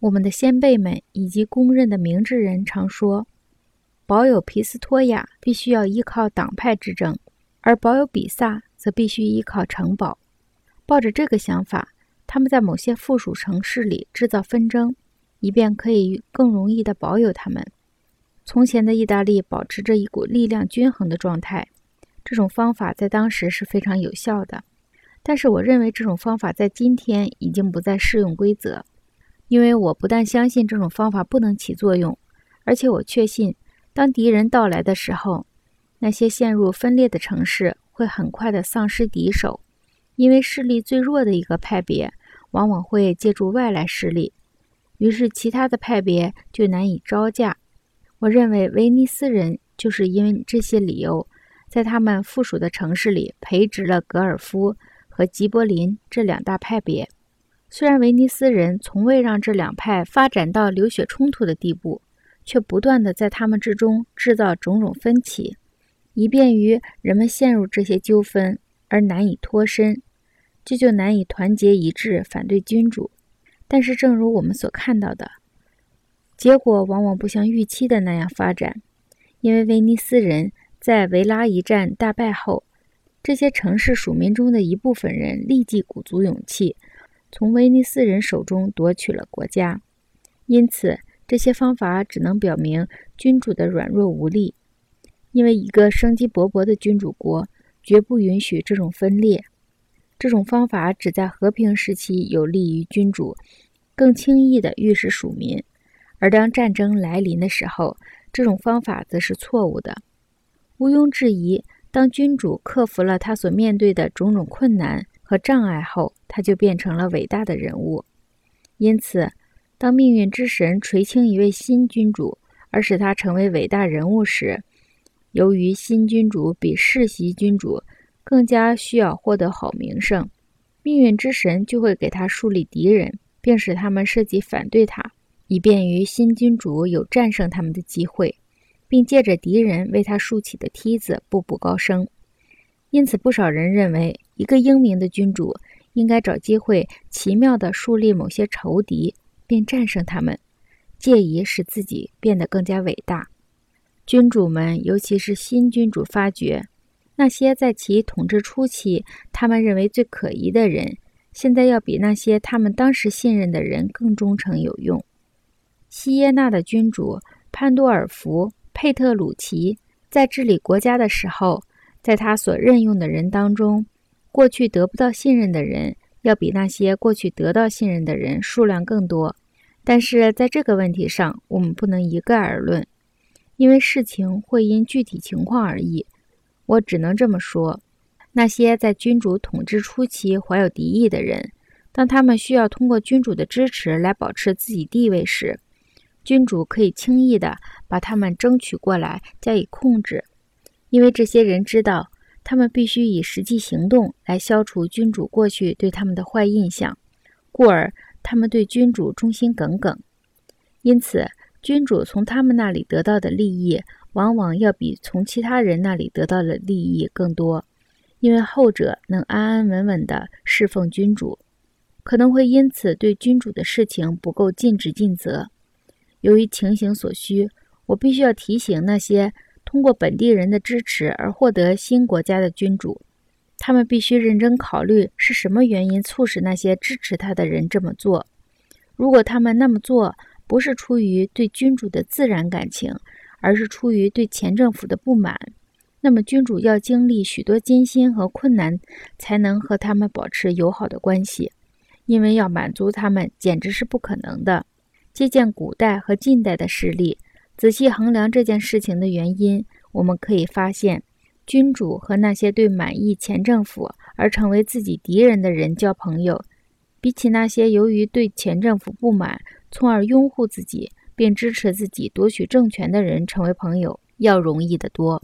我们的先辈们以及公认的明智人常说，保有皮斯托亚必须要依靠党派之争，而保有比萨则必须依靠城堡。抱着这个想法，他们在某些附属城市里制造纷争，以便可以更容易地保有他们。从前的意大利保持着一股力量均衡的状态，这种方法在当时是非常有效的。但是，我认为这种方法在今天已经不再适用规则，因为我不但相信这种方法不能起作用，而且我确信，当敌人到来的时候，那些陷入分裂的城市会很快地丧失敌手，因为势力最弱的一个派别往往会借助外来势力，于是其他的派别就难以招架。我认为威尼斯人就是因为这些理由，在他们附属的城市里培植了格尔夫和吉柏林这两大派别。虽然威尼斯人从未让这两派发展到流血冲突的地步，却不断地在他们之中制造种种分歧，以便于人们陷入这些纠纷而难以脱身，这就难以团结一致反对君主。但是，正如我们所看到的。结果往往不像预期的那样发展，因为威尼斯人在维拉一战大败后，这些城市属民中的一部分人立即鼓足勇气，从威尼斯人手中夺取了国家。因此，这些方法只能表明君主的软弱无力，因为一个生机勃勃的君主国绝不允许这种分裂。这种方法只在和平时期有利于君主，更轻易地御使属民。而当战争来临的时候，这种方法则是错误的。毋庸置疑，当君主克服了他所面对的种种困难和障碍后，他就变成了伟大的人物。因此，当命运之神垂青一位新君主，而使他成为伟大人物时，由于新君主比世袭君主更加需要获得好名声，命运之神就会给他树立敌人，并使他们设计反对他。以便于新君主有战胜他们的机会，并借着敌人为他竖起的梯子步步高升。因此，不少人认为，一个英明的君主应该找机会奇妙地树立某些仇敌，并战胜他们，借以使自己变得更加伟大。君主们，尤其是新君主，发觉那些在其统治初期他们认为最可疑的人，现在要比那些他们当时信任的人更忠诚有用。西耶纳的君主潘多尔福·佩特鲁奇在治理国家的时候，在他所任用的人当中，过去得不到信任的人要比那些过去得到信任的人数量更多。但是在这个问题上，我们不能一概而论，因为事情会因具体情况而异。我只能这么说：那些在君主统治初期怀有敌意的人，当他们需要通过君主的支持来保持自己地位时，君主可以轻易地把他们争取过来加以控制，因为这些人知道他们必须以实际行动来消除君主过去对他们的坏印象，故而他们对君主忠心耿耿。因此，君主从他们那里得到的利益，往往要比从其他人那里得到的利益更多，因为后者能安安稳稳地侍奉君主，可能会因此对君主的事情不够尽职尽责。由于情形所需，我必须要提醒那些通过本地人的支持而获得新国家的君主，他们必须认真考虑是什么原因促使那些支持他的人这么做。如果他们那么做不是出于对君主的自然感情，而是出于对前政府的不满，那么君主要经历许多艰辛和困难才能和他们保持友好的关系，因为要满足他们简直是不可能的。借鉴古代和近代的事例，仔细衡量这件事情的原因，我们可以发现，君主和那些对满意前政府而成为自己敌人的人交朋友，比起那些由于对前政府不满，从而拥护自己并支持自己夺取政权的人成为朋友，要容易得多。